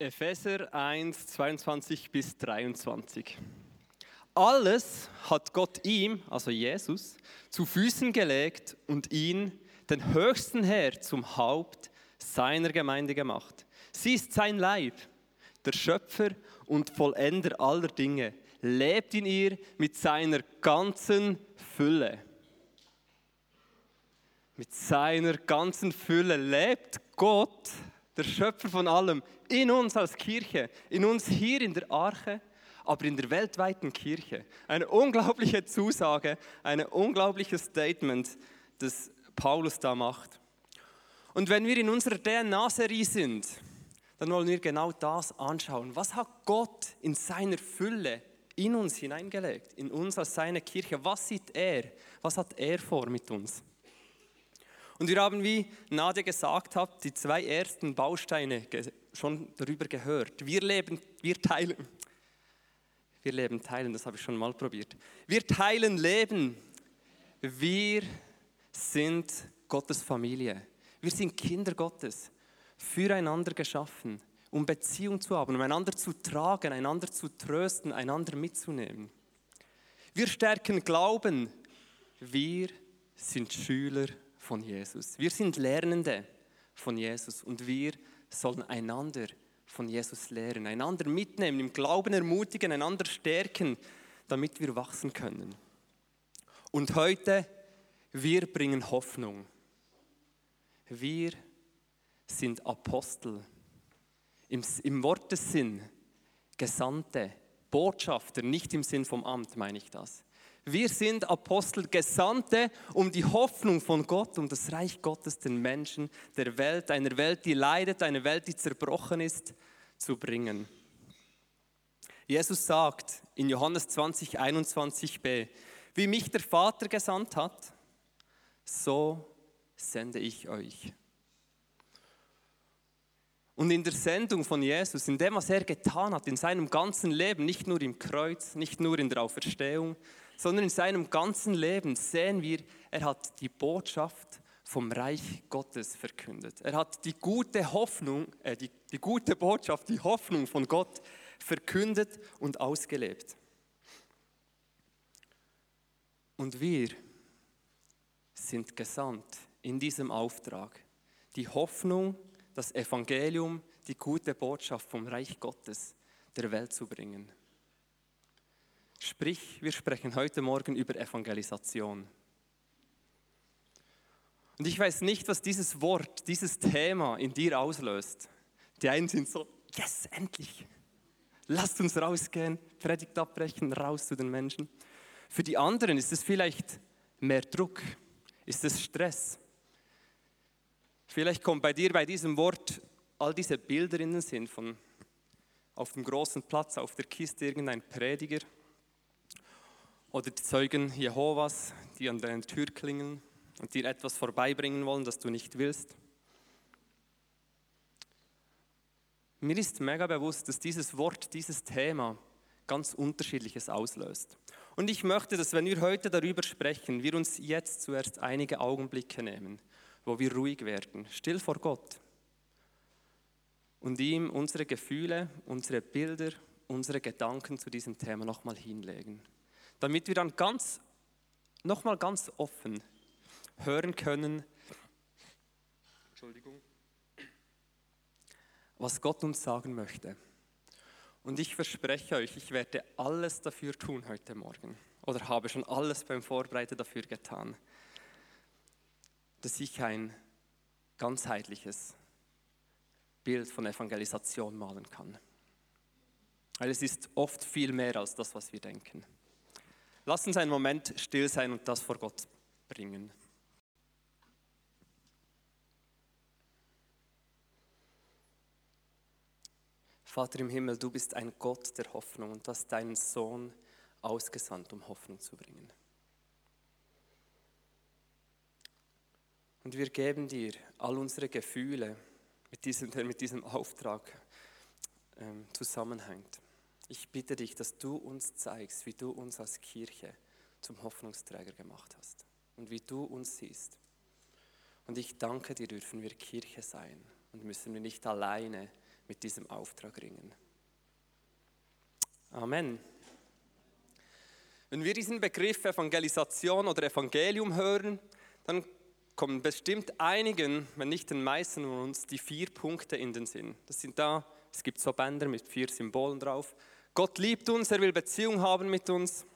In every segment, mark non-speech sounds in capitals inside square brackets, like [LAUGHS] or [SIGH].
Epheser 1, 22 bis 23. Alles hat Gott ihm, also Jesus, zu Füßen gelegt und ihn, den höchsten Herr, zum Haupt seiner Gemeinde gemacht. Sie ist sein Leib, der Schöpfer und Vollender aller Dinge, lebt in ihr mit seiner ganzen Fülle. Mit seiner ganzen Fülle lebt Gott, der Schöpfer von allem, in uns als Kirche, in uns hier in der Arche, aber in der weltweiten Kirche. Eine unglaubliche Zusage, ein unglaubliches Statement, das Paulus da macht. Und wenn wir in unserer DNA-Serie sind, dann wollen wir genau das anschauen. Was hat Gott in seiner Fülle in uns hineingelegt, in uns als seine Kirche? Was sieht er? Was hat er vor mit uns? Und wir haben, wie Nadia gesagt hat, die zwei ersten Bausteine schon darüber gehört. Wir leben, wir teilen, wir leben teilen, das habe ich schon mal probiert. Wir teilen Leben. Wir sind Gottes Familie. Wir sind Kinder Gottes, füreinander geschaffen, um Beziehung zu haben, um einander zu tragen, einander zu trösten, einander mitzunehmen. Wir stärken Glauben. Wir sind Schüler von Jesus. Wir sind Lernende von Jesus und wir sollen einander von Jesus lehren, einander mitnehmen, im Glauben ermutigen, einander stärken, damit wir wachsen können. Und heute, wir bringen Hoffnung. Wir sind Apostel. Im, im Wortessinn Gesandte, Botschafter, nicht im Sinn vom Amt meine ich das. Wir sind Apostel, Gesandte, um die Hoffnung von Gott, um das Reich Gottes den Menschen der Welt, einer Welt, die leidet, einer Welt, die zerbrochen ist, zu bringen. Jesus sagt in Johannes 20, 21b, wie mich der Vater gesandt hat, so sende ich euch. Und in der Sendung von Jesus, in dem, was er getan hat, in seinem ganzen Leben, nicht nur im Kreuz, nicht nur in der Auferstehung, sondern in seinem ganzen Leben sehen wir, er hat die Botschaft vom Reich Gottes verkündet. Er hat die gute Hoffnung, äh, die, die gute Botschaft, die Hoffnung von Gott verkündet und ausgelebt. Und wir sind gesandt in diesem Auftrag, die Hoffnung, das Evangelium, die gute Botschaft vom Reich Gottes der Welt zu bringen. Sprich, wir sprechen heute Morgen über Evangelisation. Und ich weiß nicht, was dieses Wort, dieses Thema in dir auslöst. Die einen sind so, yes, endlich. Lasst uns rausgehen, Predigt abbrechen, raus zu den Menschen. Für die anderen ist es vielleicht mehr Druck, ist es Stress. Vielleicht kommt bei dir bei diesem Wort all diese Bilder in den Sinn von auf dem großen Platz, auf der Kiste irgendein Prediger oder die Zeugen Jehovas, die an deiner Tür klingeln und dir etwas vorbeibringen wollen, das du nicht willst. Mir ist mega bewusst, dass dieses Wort, dieses Thema ganz unterschiedliches auslöst. Und ich möchte, dass wenn wir heute darüber sprechen, wir uns jetzt zuerst einige Augenblicke nehmen, wo wir ruhig werden, still vor Gott und ihm unsere Gefühle, unsere Bilder, unsere Gedanken zu diesem Thema nochmal hinlegen damit wir dann ganz, nochmal ganz offen hören können, Entschuldigung, was Gott uns sagen möchte. Und ich verspreche euch, ich werde alles dafür tun heute Morgen oder habe schon alles beim Vorbereiten dafür getan, dass ich ein ganzheitliches Bild von Evangelisation malen kann. Weil es ist oft viel mehr als das, was wir denken. Lass uns einen Moment still sein und das vor Gott bringen. Vater im Himmel, du bist ein Gott der Hoffnung und hast deinen Sohn ausgesandt, um Hoffnung zu bringen. Und wir geben dir all unsere Gefühle, mit diesem, der mit diesem Auftrag ähm, zusammenhängt. Ich bitte dich, dass du uns zeigst, wie du uns als Kirche zum Hoffnungsträger gemacht hast und wie du uns siehst. Und ich danke dir, dürfen wir Kirche sein und müssen wir nicht alleine mit diesem Auftrag ringen. Amen. Wenn wir diesen Begriff Evangelisation oder Evangelium hören, dann kommen bestimmt einigen, wenn nicht den meisten von uns, die vier Punkte in den Sinn. Das sind da, es gibt so Bänder mit vier Symbolen drauf. Gott liebt uns, er will Beziehung haben mit uns.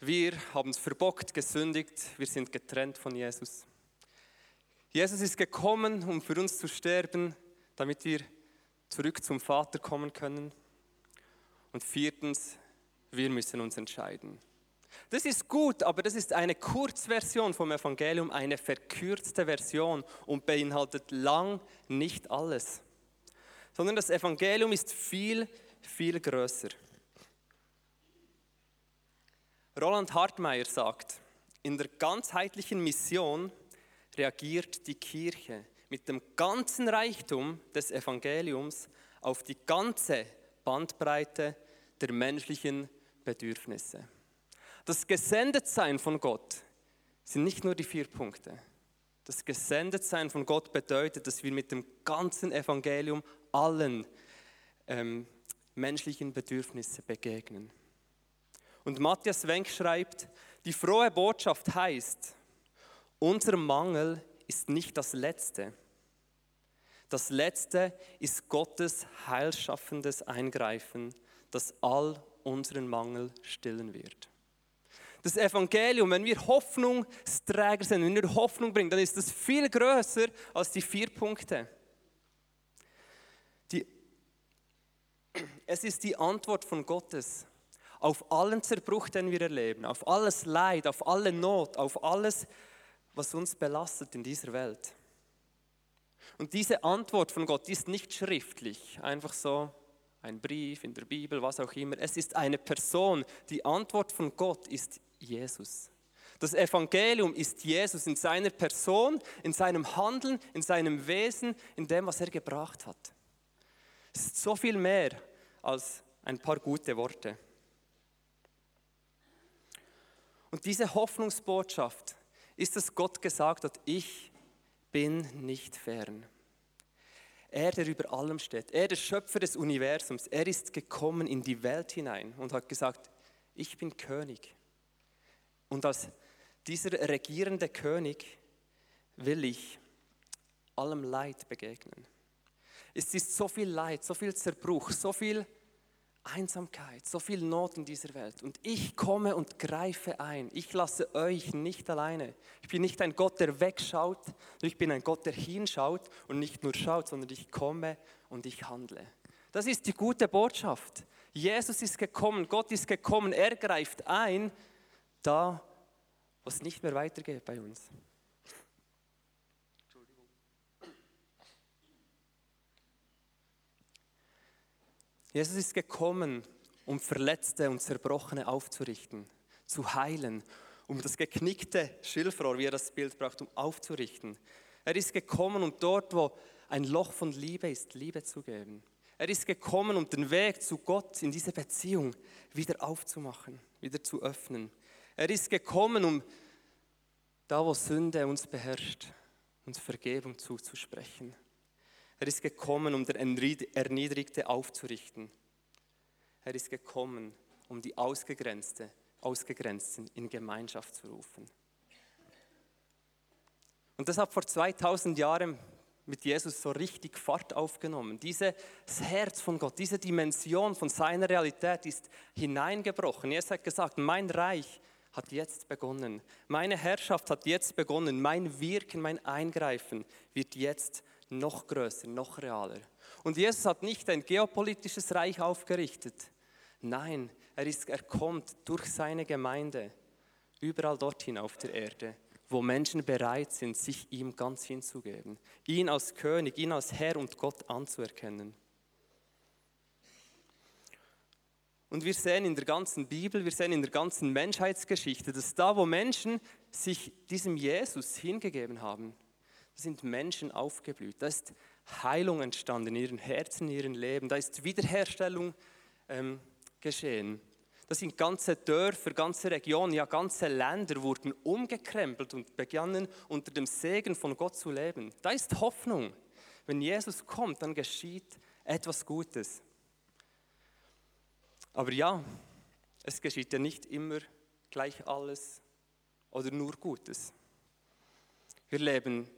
Wir haben es verbockt, gesündigt, wir sind getrennt von Jesus. Jesus ist gekommen, um für uns zu sterben, damit wir zurück zum Vater kommen können. Und viertens, wir müssen uns entscheiden. Das ist gut, aber das ist eine Kurzversion vom Evangelium, eine verkürzte Version und beinhaltet lang nicht alles. Sondern das Evangelium ist viel, viel größer. Roland Hartmeier sagt, in der ganzheitlichen Mission reagiert die Kirche mit dem ganzen Reichtum des Evangeliums auf die ganze Bandbreite der menschlichen Bedürfnisse. Das Gesendetsein von Gott sind nicht nur die vier Punkte. Das Gesendetsein von Gott bedeutet, dass wir mit dem ganzen Evangelium allen ähm, menschlichen Bedürfnissen begegnen. Und Matthias Wenk schreibt, die frohe Botschaft heißt, unser Mangel ist nicht das Letzte. Das Letzte ist Gottes heilschaffendes Eingreifen, das all unseren Mangel stillen wird. Das Evangelium, wenn wir Hoffnungsträger sind, wenn wir Hoffnung bringen, dann ist das viel größer als die vier Punkte. Die, es ist die Antwort von Gottes auf allen Zerbruch, den wir erleben, auf alles Leid, auf alle Not, auf alles, was uns belastet in dieser Welt. Und diese Antwort von Gott ist nicht schriftlich, einfach so ein Brief in der Bibel, was auch immer. Es ist eine Person. Die Antwort von Gott ist Jesus. Das Evangelium ist Jesus in seiner Person, in seinem Handeln, in seinem Wesen, in dem, was er gebracht hat. Es ist so viel mehr als ein paar gute Worte. Und diese Hoffnungsbotschaft ist, dass Gott gesagt hat, ich bin nicht fern. Er, der über allem steht, er, der Schöpfer des Universums, er ist gekommen in die Welt hinein und hat gesagt, ich bin König. Und als dieser regierende König will ich allem Leid begegnen. Es ist so viel Leid, so viel Zerbruch, so viel Einsamkeit, so viel Not in dieser Welt. Und ich komme und greife ein. Ich lasse euch nicht alleine. Ich bin nicht ein Gott, der wegschaut, ich bin ein Gott, der hinschaut und nicht nur schaut, sondern ich komme und ich handle. Das ist die gute Botschaft. Jesus ist gekommen, Gott ist gekommen, er greift ein, da, wo es nicht mehr weitergeht bei uns. Jesus ist gekommen, um Verletzte und Zerbrochene aufzurichten, zu heilen, um das geknickte Schilfrohr, wie er das Bild braucht, um aufzurichten. Er ist gekommen, um dort, wo ein Loch von Liebe ist, Liebe zu geben. Er ist gekommen, um den Weg zu Gott in diese Beziehung wieder aufzumachen, wieder zu öffnen. Er ist gekommen, um da, wo Sünde uns beherrscht, uns Vergebung zuzusprechen. Er ist gekommen, um den Erniedrigte aufzurichten. Er ist gekommen, um die Ausgegrenzte, Ausgegrenzten in Gemeinschaft zu rufen. Und das hat vor 2000 Jahren mit Jesus so richtig Fahrt aufgenommen. Dieses Herz von Gott, diese Dimension von seiner Realität ist hineingebrochen. Jesus hat gesagt, mein Reich hat jetzt begonnen. Meine Herrschaft hat jetzt begonnen. Mein Wirken, mein Eingreifen wird jetzt noch größer, noch realer. Und Jesus hat nicht ein geopolitisches Reich aufgerichtet. Nein, er, ist, er kommt durch seine Gemeinde überall dorthin auf der Erde, wo Menschen bereit sind, sich ihm ganz hinzugeben, ihn als König, ihn als Herr und Gott anzuerkennen. Und wir sehen in der ganzen Bibel, wir sehen in der ganzen Menschheitsgeschichte, dass da, wo Menschen sich diesem Jesus hingegeben haben, sind Menschen aufgeblüht. Da ist Heilung entstanden in ihren Herzen, in ihrem Leben. Da ist Wiederherstellung ähm, geschehen. Da sind ganze Dörfer, ganze Regionen, ja ganze Länder wurden umgekrempelt und begannen unter dem Segen von Gott zu leben. Da ist Hoffnung. Wenn Jesus kommt, dann geschieht etwas Gutes. Aber ja, es geschieht ja nicht immer gleich alles oder nur Gutes. Wir leben,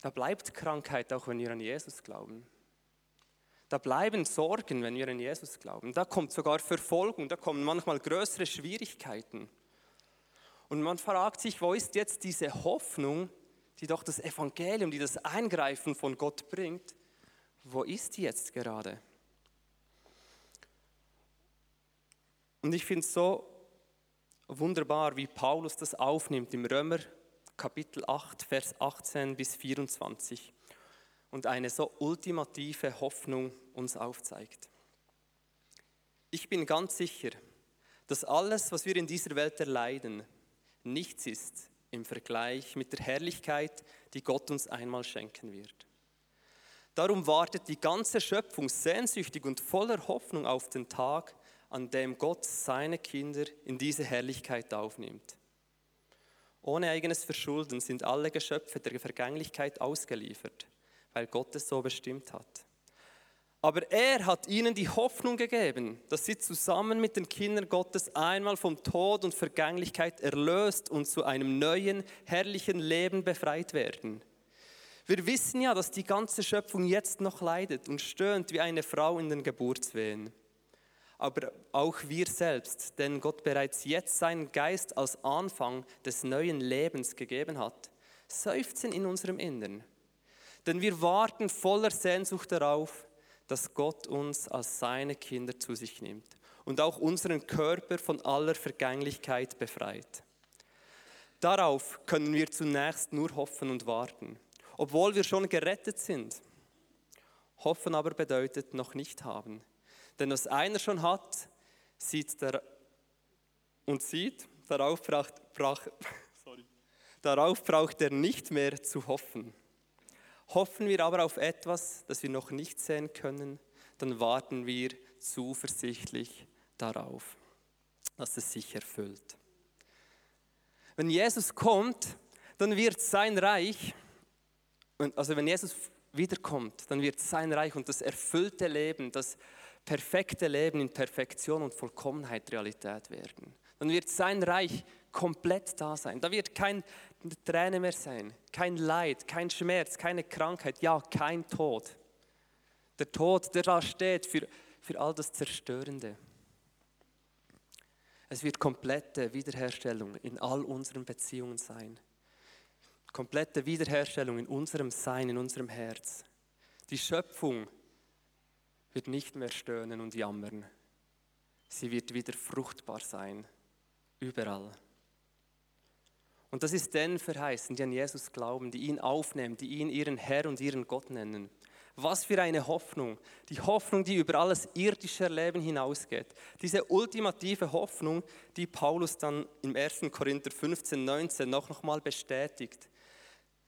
da bleibt Krankheit, auch wenn wir an Jesus glauben. Da bleiben Sorgen, wenn wir an Jesus glauben. Da kommt sogar Verfolgung, da kommen manchmal größere Schwierigkeiten. Und man fragt sich, wo ist jetzt diese Hoffnung, die doch das Evangelium, die das Eingreifen von Gott bringt, wo ist die jetzt gerade? Und ich finde es so wunderbar, wie Paulus das aufnimmt im Römer Kapitel 8, Vers 18 bis 24 und eine so ultimative Hoffnung uns aufzeigt. Ich bin ganz sicher, dass alles, was wir in dieser Welt erleiden, nichts ist im Vergleich mit der Herrlichkeit, die Gott uns einmal schenken wird. Darum wartet die ganze Schöpfung sehnsüchtig und voller Hoffnung auf den Tag, an dem Gott seine Kinder in diese Herrlichkeit aufnimmt. Ohne eigenes Verschulden sind alle Geschöpfe der Vergänglichkeit ausgeliefert, weil Gott es so bestimmt hat. Aber er hat ihnen die Hoffnung gegeben, dass sie zusammen mit den Kindern Gottes einmal vom Tod und Vergänglichkeit erlöst und zu einem neuen, herrlichen Leben befreit werden. Wir wissen ja, dass die ganze Schöpfung jetzt noch leidet und stöhnt wie eine Frau in den Geburtswehen. Aber auch wir selbst, denn Gott bereits jetzt seinen Geist als Anfang des neuen Lebens gegeben hat, seufzen in unserem Innern. Denn wir warten voller Sehnsucht darauf, dass Gott uns als seine Kinder zu sich nimmt und auch unseren Körper von aller Vergänglichkeit befreit. Darauf können wir zunächst nur hoffen und warten, obwohl wir schon gerettet sind. Hoffen aber bedeutet noch nicht haben. Denn was einer schon hat, sieht der, und sieht, darauf braucht, braucht, [LAUGHS] darauf braucht er nicht mehr zu hoffen. Hoffen wir aber auf etwas, das wir noch nicht sehen können, dann warten wir zuversichtlich darauf, dass es sich erfüllt. Wenn Jesus kommt, dann wird sein Reich, also wenn Jesus wiederkommt, dann wird sein Reich und das erfüllte Leben, das perfekte Leben in Perfektion und Vollkommenheit Realität werden. Dann wird sein Reich komplett da sein. Da wird keine Träne mehr sein, kein Leid, kein Schmerz, keine Krankheit, ja, kein Tod. Der Tod, der da steht für, für all das Zerstörende. Es wird komplette Wiederherstellung in all unseren Beziehungen sein. Komplette Wiederherstellung in unserem Sein, in unserem Herz. Die Schöpfung wird nicht mehr stöhnen und jammern. Sie wird wieder fruchtbar sein, überall. Und das ist denen verheißen, die an Jesus glauben, die ihn aufnehmen, die ihn ihren Herr und ihren Gott nennen. Was für eine Hoffnung. Die Hoffnung, die über alles irdische Leben hinausgeht. Diese ultimative Hoffnung, die Paulus dann im 1. Korinther 15, 19 noch nochmal bestätigt.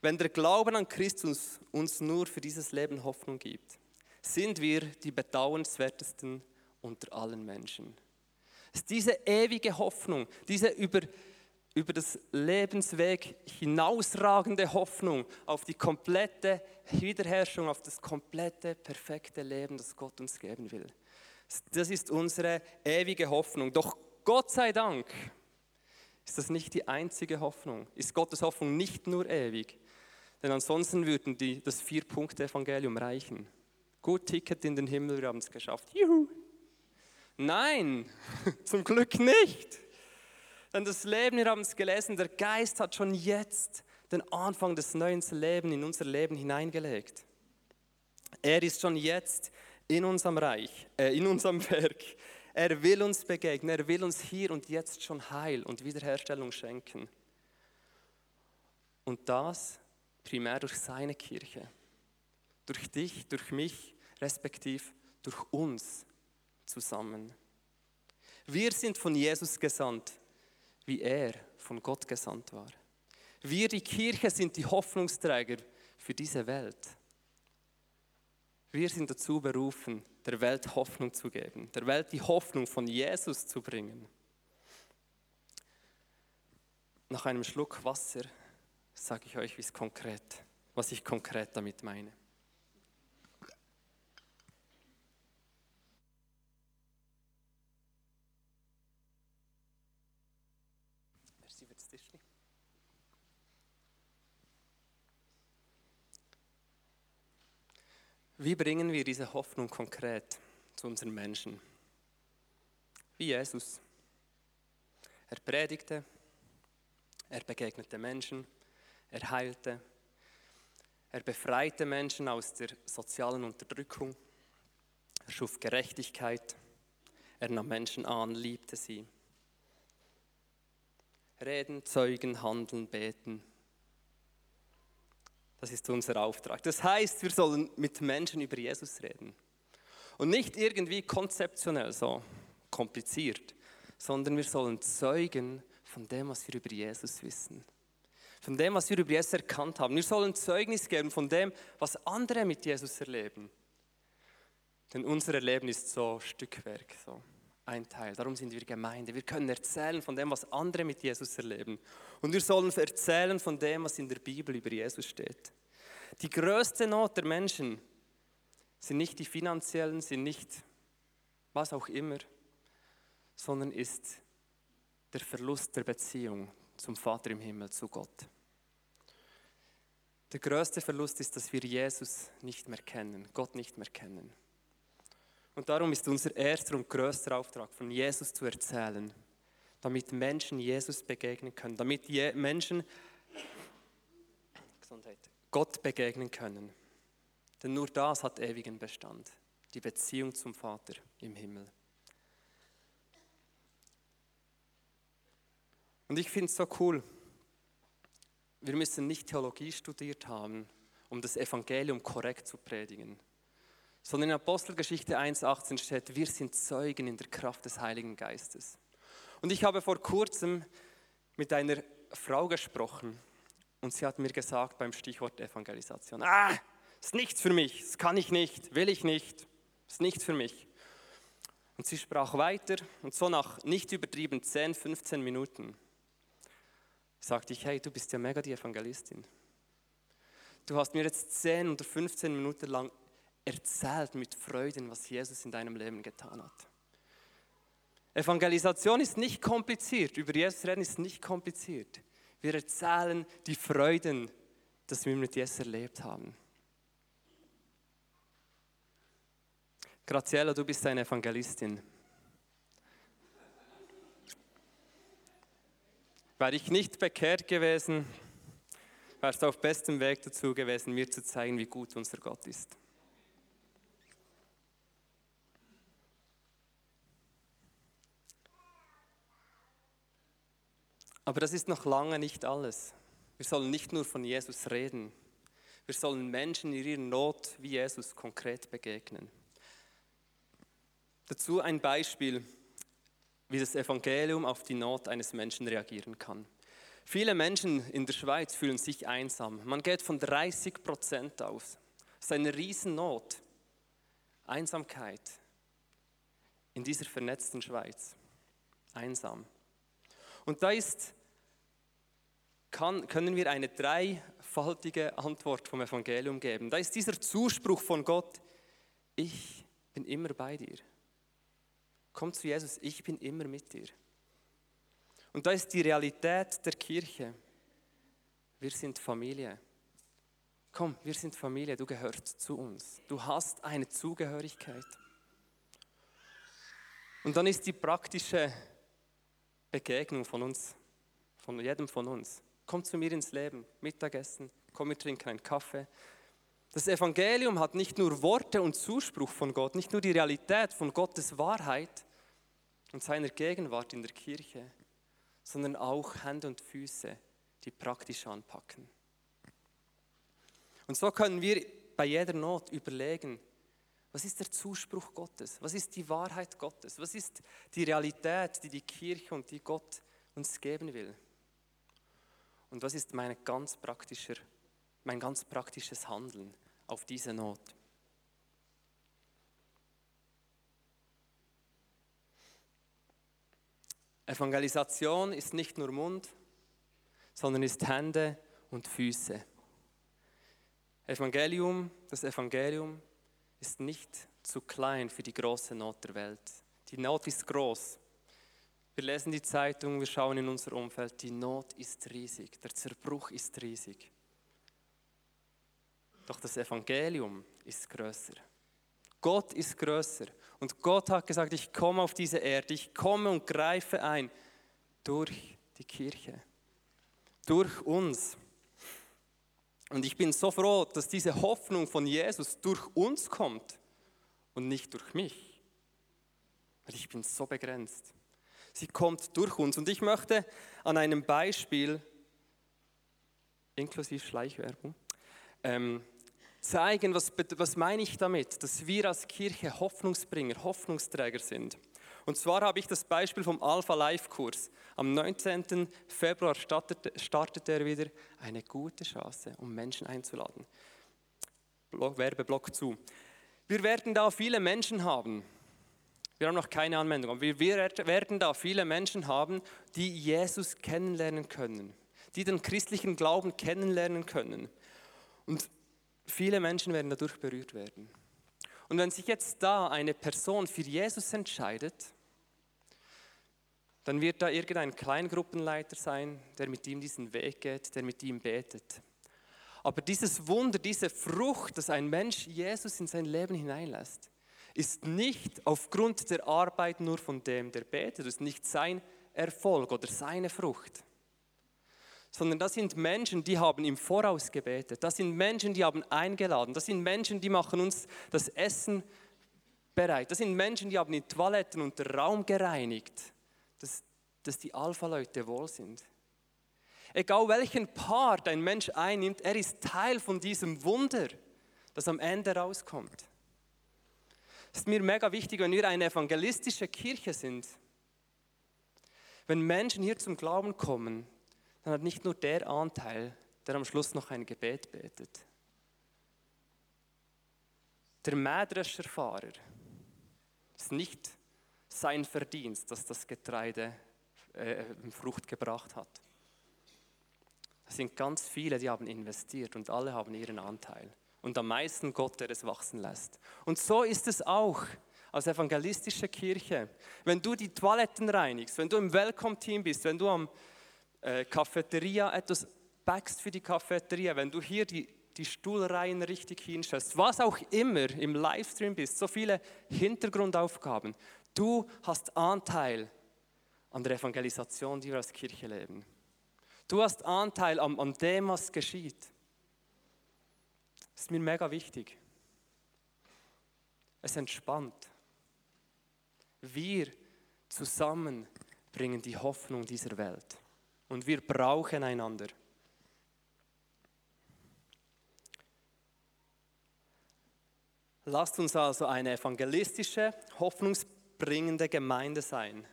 Wenn der Glauben an Christus uns nur für dieses Leben Hoffnung gibt, sind wir die bedauernswertesten unter allen Menschen. Es ist diese ewige Hoffnung, diese über über das Lebensweg hinausragende Hoffnung auf die komplette Wiederherrschung, auf das komplette, perfekte Leben, das Gott uns geben will. Das ist unsere ewige Hoffnung. Doch Gott sei Dank ist das nicht die einzige Hoffnung. Ist Gottes Hoffnung nicht nur ewig? Denn ansonsten würden die, das Vier-Punkte-Evangelium reichen. Gut, Ticket in den Himmel, wir haben es geschafft. Juhu! Nein, [LAUGHS] zum Glück nicht. Denn das Leben, wir haben es gelesen, der Geist hat schon jetzt den Anfang des neuen Lebens in unser Leben hineingelegt. Er ist schon jetzt in unserem Reich, äh, in unserem [LAUGHS] Werk. Er will uns begegnen, er will uns hier und jetzt schon Heil und Wiederherstellung schenken. Und das primär durch seine Kirche, durch dich, durch mich, respektiv durch uns zusammen. Wir sind von Jesus gesandt wie er von Gott gesandt war. Wir, die Kirche, sind die Hoffnungsträger für diese Welt. Wir sind dazu berufen, der Welt Hoffnung zu geben, der Welt die Hoffnung von Jesus zu bringen. Nach einem Schluck Wasser sage ich euch, konkret, was ich konkret damit meine. das Tischchen. Wie bringen wir diese Hoffnung konkret zu unseren Menschen? Wie Jesus. Er predigte, er begegnete Menschen, er heilte, er befreite Menschen aus der sozialen Unterdrückung, er schuf Gerechtigkeit, er nahm Menschen an, liebte sie. Reden, zeugen, handeln, beten. Das ist unser Auftrag. Das heißt, wir sollen mit Menschen über Jesus reden. Und nicht irgendwie konzeptionell so kompliziert, sondern wir sollen zeugen von dem, was wir über Jesus wissen. Von dem, was wir über Jesus erkannt haben. Wir sollen Zeugnis geben von dem, was andere mit Jesus erleben. Denn unser Erleben ist so Stückwerk, so ein Teil. Darum sind wir Gemeinde. Wir können erzählen von dem, was andere mit Jesus erleben. Und wir sollen erzählen von dem, was in der Bibel über Jesus steht. Die größte Not der Menschen sind nicht die finanziellen, sind nicht was auch immer, sondern ist der Verlust der Beziehung zum Vater im Himmel, zu Gott. Der größte Verlust ist, dass wir Jesus nicht mehr kennen, Gott nicht mehr kennen. Und darum ist unser erster und größter Auftrag, von Jesus zu erzählen, damit Menschen Jesus begegnen können, damit Menschen Gesundheit, Gott begegnen können. Denn nur das hat ewigen Bestand, die Beziehung zum Vater im Himmel. Und ich finde es so cool, wir müssen nicht Theologie studiert haben, um das Evangelium korrekt zu predigen sondern in Apostelgeschichte 1.18 steht, wir sind Zeugen in der Kraft des Heiligen Geistes. Und ich habe vor kurzem mit einer Frau gesprochen und sie hat mir gesagt beim Stichwort Evangelisation, ah, ist nichts für mich, das kann ich nicht, will ich nicht, ist nichts für mich. Und sie sprach weiter und so nach nicht übertrieben 10, 15 Minuten sagte ich, hey, du bist ja mega die Evangelistin. Du hast mir jetzt 10 oder 15 Minuten lang erzählt mit Freuden, was Jesus in deinem Leben getan hat. Evangelisation ist nicht kompliziert, über Jesus reden ist nicht kompliziert. Wir erzählen die Freuden, dass wir mit Jesus erlebt haben. Graziella, du bist eine Evangelistin. Wäre ich nicht bekehrt gewesen, wärst du auf bestem Weg dazu gewesen, mir zu zeigen, wie gut unser Gott ist. Aber das ist noch lange nicht alles. Wir sollen nicht nur von Jesus reden. Wir sollen Menschen in ihrer Not wie Jesus konkret begegnen. Dazu ein Beispiel, wie das Evangelium auf die Not eines Menschen reagieren kann. Viele Menschen in der Schweiz fühlen sich einsam. Man geht von 30 Prozent aus. Das ist eine Riesennot. Einsamkeit in dieser vernetzten Schweiz. Einsam. Und da ist kann, können wir eine dreifaltige Antwort vom Evangelium geben. Da ist dieser Zuspruch von Gott, ich bin immer bei dir. Komm zu Jesus, ich bin immer mit dir. Und da ist die Realität der Kirche. Wir sind Familie. Komm, wir sind Familie, du gehörst zu uns. Du hast eine Zugehörigkeit. Und dann ist die praktische Begegnung von uns, von jedem von uns. Komm zu mir ins Leben, Mittagessen, komm, wir trinken einen Kaffee. Das Evangelium hat nicht nur Worte und Zuspruch von Gott, nicht nur die Realität von Gottes Wahrheit und seiner Gegenwart in der Kirche, sondern auch Hände und Füße, die praktisch anpacken. Und so können wir bei jeder Not überlegen, was ist der Zuspruch Gottes? Was ist die Wahrheit Gottes? Was ist die Realität, die die Kirche und die Gott uns geben will? Und was ist meine ganz praktischer, mein ganz praktisches Handeln auf diese Not? Evangelisation ist nicht nur Mund, sondern ist Hände und Füße. Evangelium, das Evangelium ist nicht zu klein für die große Not der Welt. Die Not ist groß. Wir lesen die Zeitung, wir schauen in unser Umfeld, die Not ist riesig, der Zerbruch ist riesig. Doch das Evangelium ist größer. Gott ist größer. Und Gott hat gesagt, ich komme auf diese Erde, ich komme und greife ein durch die Kirche, durch uns. Und ich bin so froh, dass diese Hoffnung von Jesus durch uns kommt und nicht durch mich. Weil ich bin so begrenzt. Sie kommt durch uns. Und ich möchte an einem Beispiel, inklusive Schleichwerbung, ähm, zeigen, was, was meine ich damit, dass wir als Kirche Hoffnungsbringer, Hoffnungsträger sind. Und zwar habe ich das Beispiel vom Alpha Life Kurs. Am 19. Februar startet, startet er wieder eine gute Chance, um Menschen einzuladen. Werbeblock zu. Wir werden da viele Menschen haben. Wir haben noch keine Anwendung, aber wir werden da viele Menschen haben, die Jesus kennenlernen können, die den christlichen Glauben kennenlernen können. Und viele Menschen werden dadurch berührt werden. Und wenn sich jetzt da eine Person für Jesus entscheidet, dann wird da irgendein Kleingruppenleiter sein, der mit ihm diesen Weg geht, der mit ihm betet. Aber dieses Wunder, diese Frucht, dass ein Mensch Jesus in sein Leben hineinlässt, ist nicht aufgrund der Arbeit nur von dem, der betet, ist nicht sein Erfolg oder seine Frucht, sondern das sind Menschen, die haben im Voraus gebetet, das sind Menschen, die haben eingeladen, das sind Menschen, die machen uns das Essen bereit, das sind Menschen, die haben die Toiletten und den Raum gereinigt dass, dass die Alpha-Leute wohl sind. Egal welchen Part ein Mensch einnimmt, er ist Teil von diesem Wunder, das am Ende rauskommt. Es ist mir mega wichtig, wenn wir eine evangelistische Kirche sind. Wenn Menschen hier zum Glauben kommen, dann hat nicht nur der Anteil, der am Schluss noch ein Gebet betet. Der Mähdrescherfahrer ist nicht sein Verdienst, dass das Getreide äh, Frucht gebracht hat. Es sind ganz viele, die haben investiert und alle haben ihren Anteil. Und am meisten Gott, der es wachsen lässt. Und so ist es auch als evangelistische Kirche. Wenn du die Toiletten reinigst, wenn du im Welcome-Team bist, wenn du am äh, Cafeteria etwas backst für die Cafeteria, wenn du hier die, die Stuhlreihen richtig hinstellst, was auch immer im Livestream bist, so viele Hintergrundaufgaben. Du hast Anteil an der Evangelisation, die wir als Kirche leben. Du hast Anteil an, an dem, was geschieht. Das ist mir mega wichtig. Es entspannt. Wir zusammen bringen die Hoffnung dieser Welt. Und wir brauchen einander. Lasst uns also eine evangelistische, hoffnungs bringende Gemeinde sein.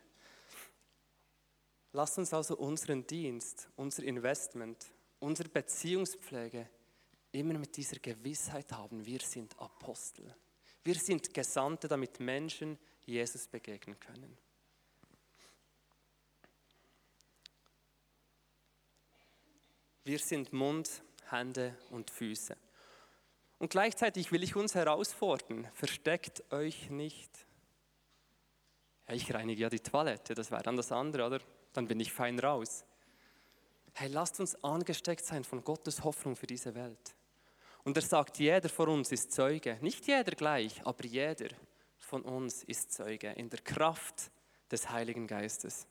Lass uns also unseren Dienst, unser Investment, unsere Beziehungspflege immer mit dieser Gewissheit haben, wir sind Apostel. Wir sind Gesandte, damit Menschen Jesus begegnen können. Wir sind Mund, Hände und Füße. Und gleichzeitig will ich uns herausfordern, versteckt euch nicht ja, ich reinige ja die Toilette, das wäre dann das andere, oder? Dann bin ich fein raus. Hey, lasst uns angesteckt sein von Gottes Hoffnung für diese Welt. Und er sagt, jeder von uns ist Zeuge. Nicht jeder gleich, aber jeder von uns ist Zeuge in der Kraft des Heiligen Geistes.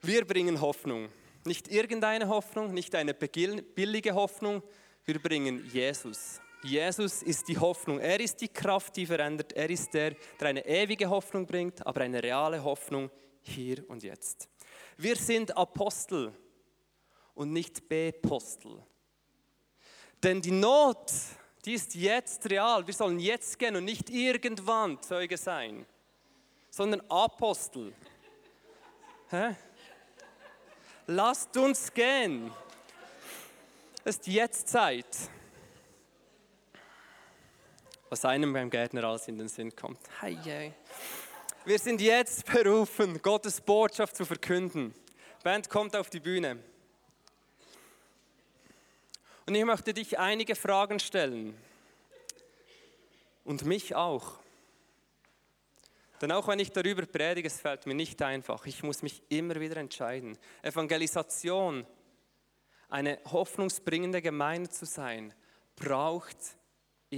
Wir bringen Hoffnung. Nicht irgendeine Hoffnung, nicht eine billige Hoffnung. Wir bringen Jesus. Jesus ist die Hoffnung. Er ist die Kraft, die verändert. Er ist der, der eine ewige Hoffnung bringt, aber eine reale Hoffnung hier und jetzt. Wir sind Apostel und nicht Bepostel. Denn die Not, die ist jetzt real. Wir sollen jetzt gehen und nicht irgendwann Zeuge sein, sondern Apostel. Hä? Lasst uns gehen. Es ist jetzt Zeit was einem beim Gärtner alles in den Sinn kommt. Hey, hey. Wir sind jetzt berufen, Gottes Botschaft zu verkünden. Band kommt auf die Bühne. Und ich möchte dich einige Fragen stellen. Und mich auch. Denn auch wenn ich darüber predige, es fällt mir nicht einfach. Ich muss mich immer wieder entscheiden. Evangelisation, eine hoffnungsbringende Gemeinde zu sein, braucht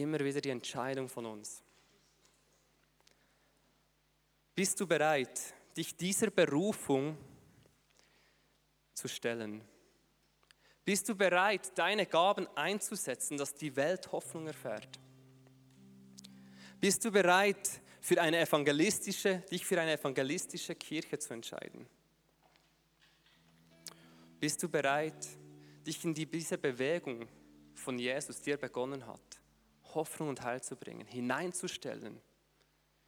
immer wieder die Entscheidung von uns. Bist du bereit, dich dieser Berufung zu stellen? Bist du bereit, deine Gaben einzusetzen, dass die Welt Hoffnung erfährt? Bist du bereit, für eine evangelistische, dich für eine evangelistische Kirche zu entscheiden? Bist du bereit, dich in die, diese Bewegung von Jesus, die er begonnen hat, Hoffnung und Heil zu bringen, hineinzustellen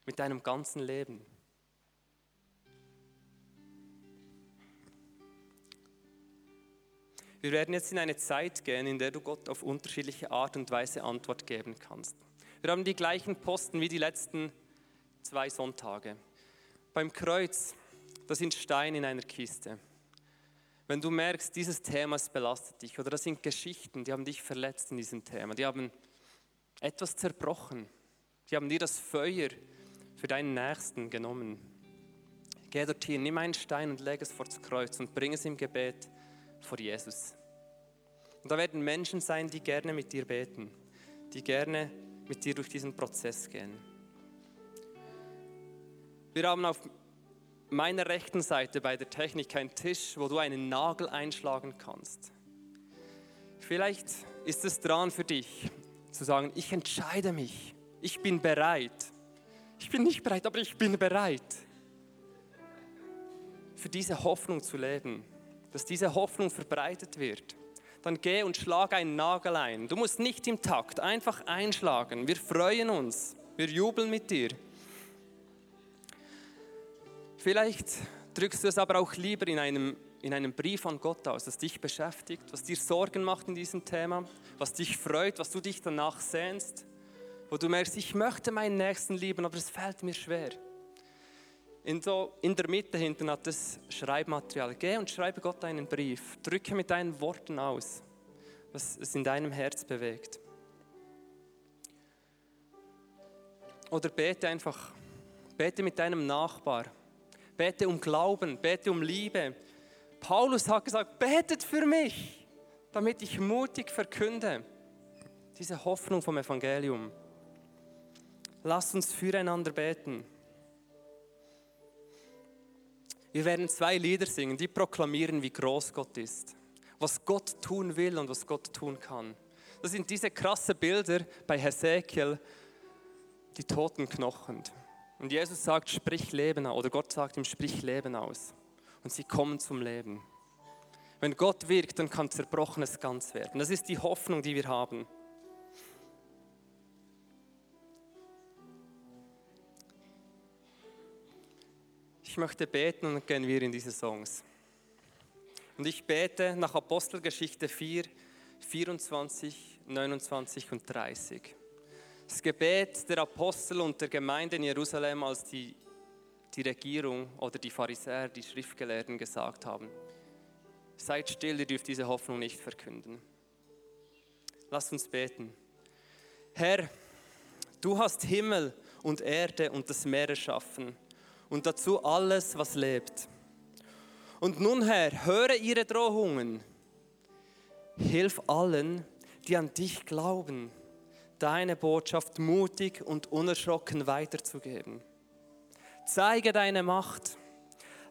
mit deinem ganzen Leben? Wir werden jetzt in eine Zeit gehen, in der du Gott auf unterschiedliche Art und Weise Antwort geben kannst. Wir haben die gleichen Posten wie die letzten zwei Sonntage. Beim Kreuz, das sind Steine in einer Kiste. Wenn du merkst, dieses Thema belastet dich oder das sind Geschichten, die haben dich verletzt in diesem Thema, die haben etwas zerbrochen, die haben dir das Feuer für deinen Nächsten genommen. Geh dorthin, nimm einen Stein und leg es vor das Kreuz und bring es im Gebet vor Jesus. Und da werden Menschen sein, die gerne mit dir beten, die gerne mit dir durch diesen Prozess gehen. Wir haben auf meiner rechten Seite bei der Technik einen Tisch, wo du einen Nagel einschlagen kannst. Vielleicht ist es dran für dich zu sagen, ich entscheide mich, ich bin bereit. Ich bin nicht bereit, aber ich bin bereit, für diese Hoffnung zu leben, dass diese Hoffnung verbreitet wird. Dann geh und schlag einen Nagel ein. Du musst nicht im Takt, einfach einschlagen. Wir freuen uns, wir jubeln mit dir. Vielleicht drückst du es aber auch lieber in einem, in einem Brief an Gott aus, das dich beschäftigt, was dir Sorgen macht in diesem Thema, was dich freut, was du dich danach sehnst, wo du merkst, ich möchte meinen Nächsten lieben, aber es fällt mir schwer. In, so, in der Mitte hinten hat das Schreibmaterial. Geh und schreibe Gott einen Brief. Drücke mit deinen Worten aus, was es in deinem Herz bewegt. Oder bete einfach. Bete mit deinem Nachbar. Bete um Glauben, bete um Liebe. Paulus hat gesagt, betet für mich, damit ich mutig verkünde. Diese Hoffnung vom Evangelium. Lasst uns füreinander beten. Wir werden zwei Lieder singen, die proklamieren, wie groß Gott ist, was Gott tun will und was Gott tun kann. Das sind diese krassen Bilder bei Hesekiel, die toten Knochen. Und Jesus sagt, sprich Leben aus. Oder Gott sagt ihm, sprich Leben aus. Und sie kommen zum Leben. Wenn Gott wirkt, dann kann Zerbrochenes ganz werden. Das ist die Hoffnung, die wir haben. Ich möchte beten und dann gehen wir in diese Songs. Und ich bete nach Apostelgeschichte 4, 24, 29 und 30 das Gebet der Apostel und der Gemeinde in Jerusalem, als die, die Regierung oder die Pharisäer, die Schriftgelehrten gesagt haben, seid still, ihr dürft diese Hoffnung nicht verkünden. Lasst uns beten. Herr, du hast Himmel und Erde und das Meer erschaffen und dazu alles, was lebt. Und nun, Herr, höre ihre Drohungen. Hilf allen, die an dich glauben deine Botschaft mutig und unerschrocken weiterzugeben. Zeige deine Macht.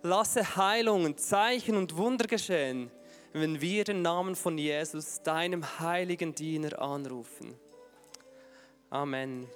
Lasse Heilungen, Zeichen und Wunder geschehen, wenn wir den Namen von Jesus, deinem heiligen Diener, anrufen. Amen.